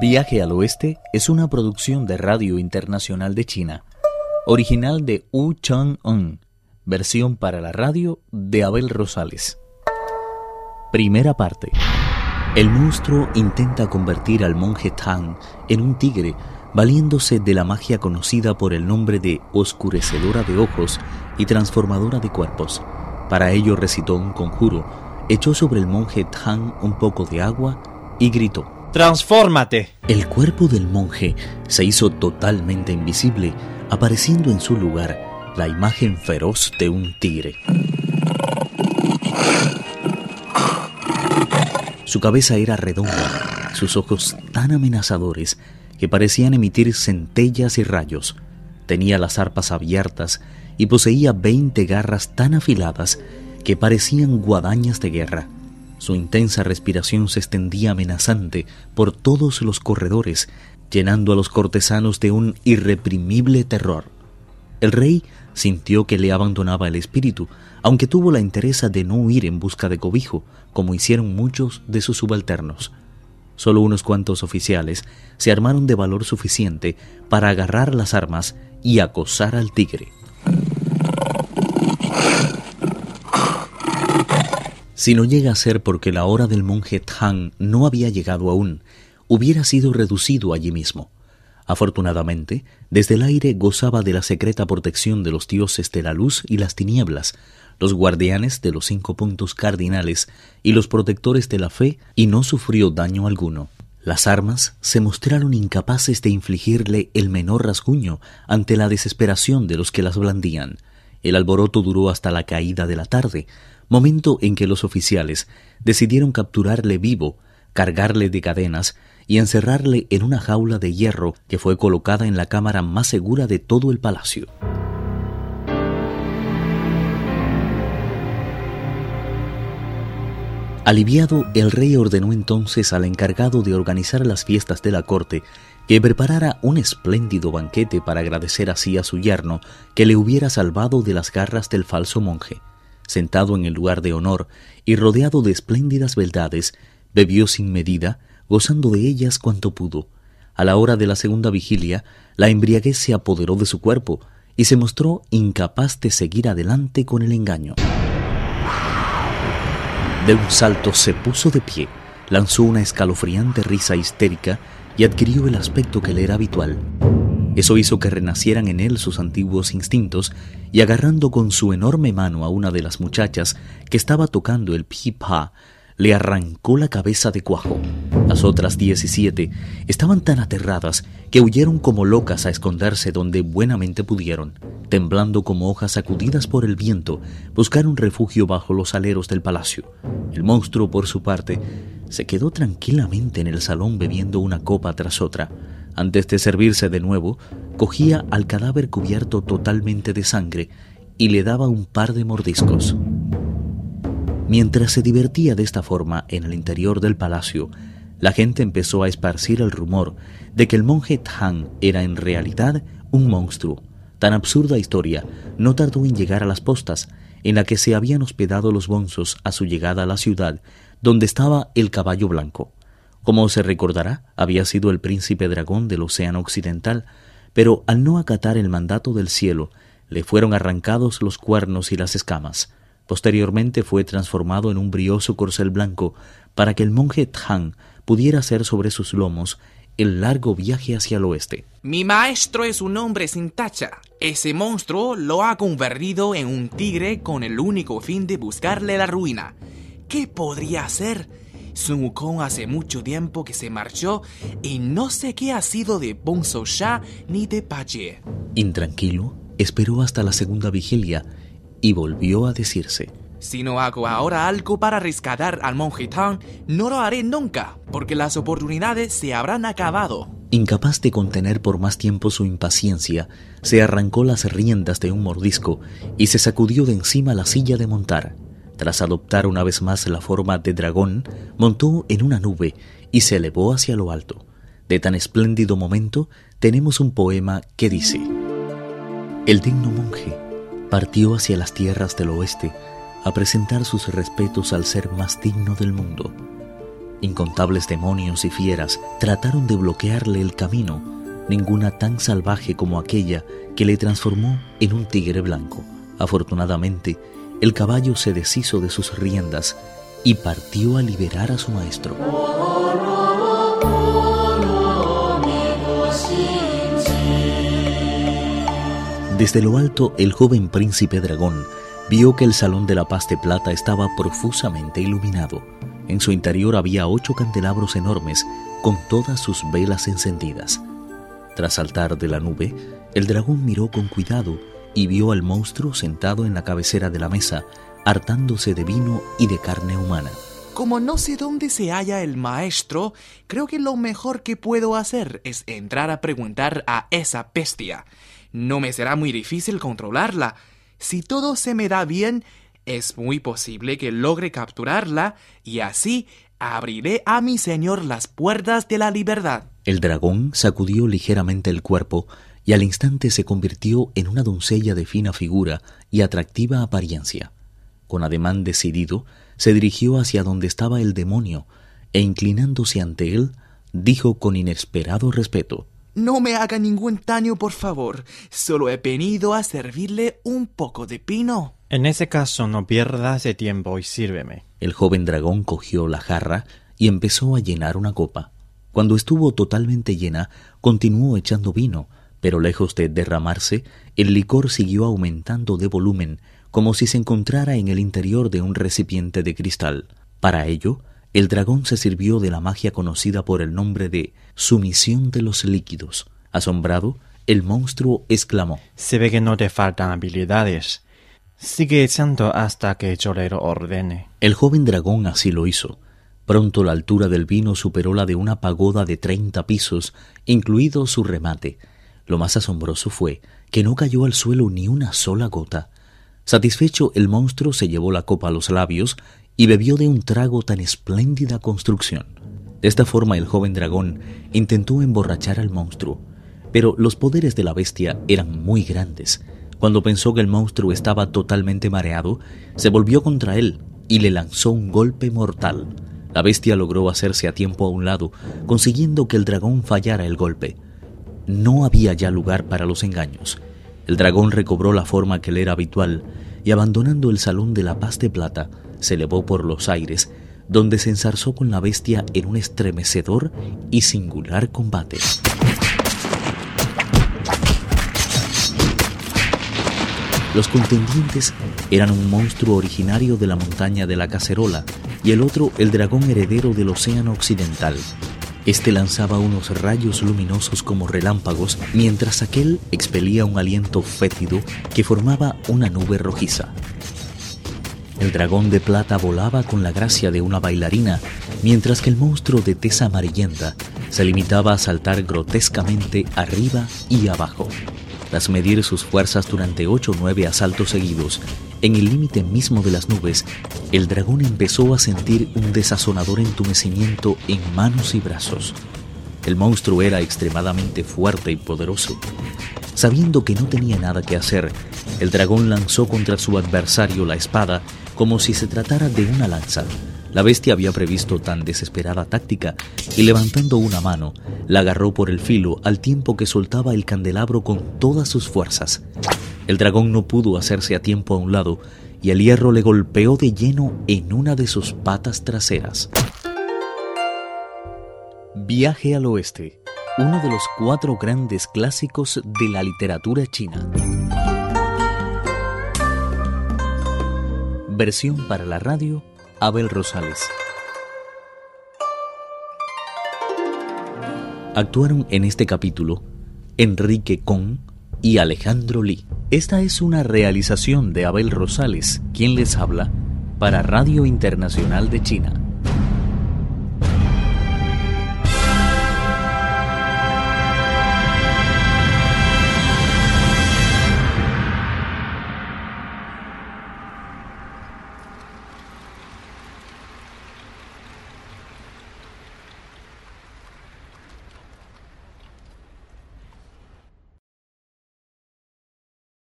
Viaje al Oeste es una producción de Radio Internacional de China, original de Wu Chang-un, versión para la radio de Abel Rosales. Primera parte. El monstruo intenta convertir al monje Tang en un tigre, valiéndose de la magia conocida por el nombre de oscurecedora de ojos y transformadora de cuerpos. Para ello recitó un conjuro, echó sobre el monje Tang un poco de agua y gritó. ¡Transfórmate! El cuerpo del monje se hizo totalmente invisible, apareciendo en su lugar la imagen feroz de un tigre. Su cabeza era redonda, sus ojos tan amenazadores que parecían emitir centellas y rayos. Tenía las arpas abiertas y poseía veinte garras tan afiladas que parecían guadañas de guerra. Su intensa respiración se extendía amenazante por todos los corredores, llenando a los cortesanos de un irreprimible terror. El rey sintió que le abandonaba el espíritu, aunque tuvo la interesa de no huir en busca de cobijo, como hicieron muchos de sus subalternos. Solo unos cuantos oficiales se armaron de valor suficiente para agarrar las armas y acosar al tigre. Si no llega a ser porque la hora del monje Tang no había llegado aún, hubiera sido reducido allí mismo. Afortunadamente, desde el aire gozaba de la secreta protección de los dioses de la luz y las tinieblas, los guardianes de los cinco puntos cardinales y los protectores de la fe, y no sufrió daño alguno. Las armas se mostraron incapaces de infligirle el menor rasguño ante la desesperación de los que las blandían. El alboroto duró hasta la caída de la tarde, momento en que los oficiales decidieron capturarle vivo, cargarle de cadenas y encerrarle en una jaula de hierro que fue colocada en la cámara más segura de todo el palacio. Aliviado, el rey ordenó entonces al encargado de organizar las fiestas de la corte que preparara un espléndido banquete para agradecer así a su yerno que le hubiera salvado de las garras del falso monje. Sentado en el lugar de honor y rodeado de espléndidas beldades, bebió sin medida, gozando de ellas cuanto pudo. A la hora de la segunda vigilia, la embriaguez se apoderó de su cuerpo y se mostró incapaz de seguir adelante con el engaño. De un salto se puso de pie, lanzó una escalofriante risa histérica y adquirió el aspecto que le era habitual. Eso hizo que renacieran en él sus antiguos instintos y agarrando con su enorme mano a una de las muchachas que estaba tocando el pipa, le arrancó la cabeza de cuajo. Las otras diecisiete estaban tan aterradas que huyeron como locas a esconderse donde buenamente pudieron. Temblando como hojas sacudidas por el viento, buscaron refugio bajo los aleros del palacio. El monstruo, por su parte, se quedó tranquilamente en el salón bebiendo una copa tras otra. Antes de servirse de nuevo, cogía al cadáver cubierto totalmente de sangre y le daba un par de mordiscos. Mientras se divertía de esta forma en el interior del palacio, la gente empezó a esparcir el rumor de que el monje Tang era en realidad un monstruo. Tan absurda historia no tardó en llegar a las postas, en la que se habían hospedado los bonzos a su llegada a la ciudad, donde estaba el caballo blanco. Como se recordará, había sido el príncipe dragón del Océano Occidental, pero al no acatar el mandato del cielo, le fueron arrancados los cuernos y las escamas. Posteriormente fue transformado en un brioso corcel blanco para que el monje Tang pudiera hacer sobre sus lomos el largo viaje hacia el oeste. Mi maestro es un hombre sin tacha. Ese monstruo lo ha convertido en un tigre con el único fin de buscarle la ruina. ¿Qué podría hacer? Sun Wukong hace mucho tiempo que se marchó y no sé qué ha sido de Bonzo Sha ni de Pache. Intranquilo, esperó hasta la segunda vigilia y volvió a decirse. Si no hago ahora algo para rescatar al monje Tang, no lo haré nunca, porque las oportunidades se habrán acabado. Incapaz de contener por más tiempo su impaciencia, se arrancó las riendas de un mordisco y se sacudió de encima la silla de montar. Tras adoptar una vez más la forma de dragón, montó en una nube y se elevó hacia lo alto. De tan espléndido momento tenemos un poema que dice, El digno monje partió hacia las tierras del oeste a presentar sus respetos al ser más digno del mundo. Incontables demonios y fieras trataron de bloquearle el camino, ninguna tan salvaje como aquella que le transformó en un tigre blanco. Afortunadamente, el caballo se deshizo de sus riendas y partió a liberar a su maestro. Desde lo alto, el joven príncipe dragón vio que el salón de la paz de plata estaba profusamente iluminado. En su interior había ocho candelabros enormes con todas sus velas encendidas. Tras saltar de la nube, el dragón miró con cuidado y vio al monstruo sentado en la cabecera de la mesa, hartándose de vino y de carne humana. Como no sé dónde se halla el maestro, creo que lo mejor que puedo hacer es entrar a preguntar a esa bestia. No me será muy difícil controlarla. Si todo se me da bien, es muy posible que logre capturarla y así abriré a mi señor las puertas de la libertad. El dragón sacudió ligeramente el cuerpo y al instante se convirtió en una doncella de fina figura y atractiva apariencia. Con ademán decidido, se dirigió hacia donde estaba el demonio e inclinándose ante él, dijo con inesperado respeto No me haga ningún daño, por favor. Solo he venido a servirle un poco de pino. En ese caso no pierdas de tiempo y sírveme. El joven dragón cogió la jarra y empezó a llenar una copa. Cuando estuvo totalmente llena, continuó echando vino, pero lejos de derramarse, el licor siguió aumentando de volumen, como si se encontrara en el interior de un recipiente de cristal. Para ello, el dragón se sirvió de la magia conocida por el nombre de sumisión de los líquidos. Asombrado, el monstruo exclamó Se ve que no te faltan habilidades. Sigue echando hasta que le ordene. El joven dragón así lo hizo. Pronto la altura del vino superó la de una pagoda de treinta pisos, incluido su remate. Lo más asombroso fue que no cayó al suelo ni una sola gota. Satisfecho, el monstruo se llevó la copa a los labios y bebió de un trago tan espléndida construcción. De esta forma el joven dragón intentó emborrachar al monstruo, pero los poderes de la bestia eran muy grandes. Cuando pensó que el monstruo estaba totalmente mareado, se volvió contra él y le lanzó un golpe mortal. La bestia logró hacerse a tiempo a un lado, consiguiendo que el dragón fallara el golpe. No había ya lugar para los engaños. El dragón recobró la forma que le era habitual y abandonando el salón de la paz de plata, se elevó por los aires, donde se ensarzó con la bestia en un estremecedor y singular combate. Los contendientes eran un monstruo originario de la montaña de la Cacerola y el otro el dragón heredero del océano occidental. Este lanzaba unos rayos luminosos como relámpagos, mientras aquel expelía un aliento fétido que formaba una nube rojiza. El dragón de plata volaba con la gracia de una bailarina, mientras que el monstruo de tez amarillenta se limitaba a saltar grotescamente arriba y abajo. Tras medir sus fuerzas durante ocho o nueve asaltos seguidos, en el límite mismo de las nubes, el dragón empezó a sentir un desazonador entumecimiento en manos y brazos. El monstruo era extremadamente fuerte y poderoso. Sabiendo que no tenía nada que hacer, el dragón lanzó contra su adversario la espada como si se tratara de una lanza. La bestia había previsto tan desesperada táctica y levantando una mano, la agarró por el filo al tiempo que soltaba el candelabro con todas sus fuerzas. El dragón no pudo hacerse a tiempo a un lado y el hierro le golpeó de lleno en una de sus patas traseras. Viaje al oeste, uno de los cuatro grandes clásicos de la literatura china. Versión para la radio Abel Rosales. Actuaron en este capítulo Enrique Con y Alejandro Lee. Esta es una realización de Abel Rosales, quien les habla para Radio Internacional de China.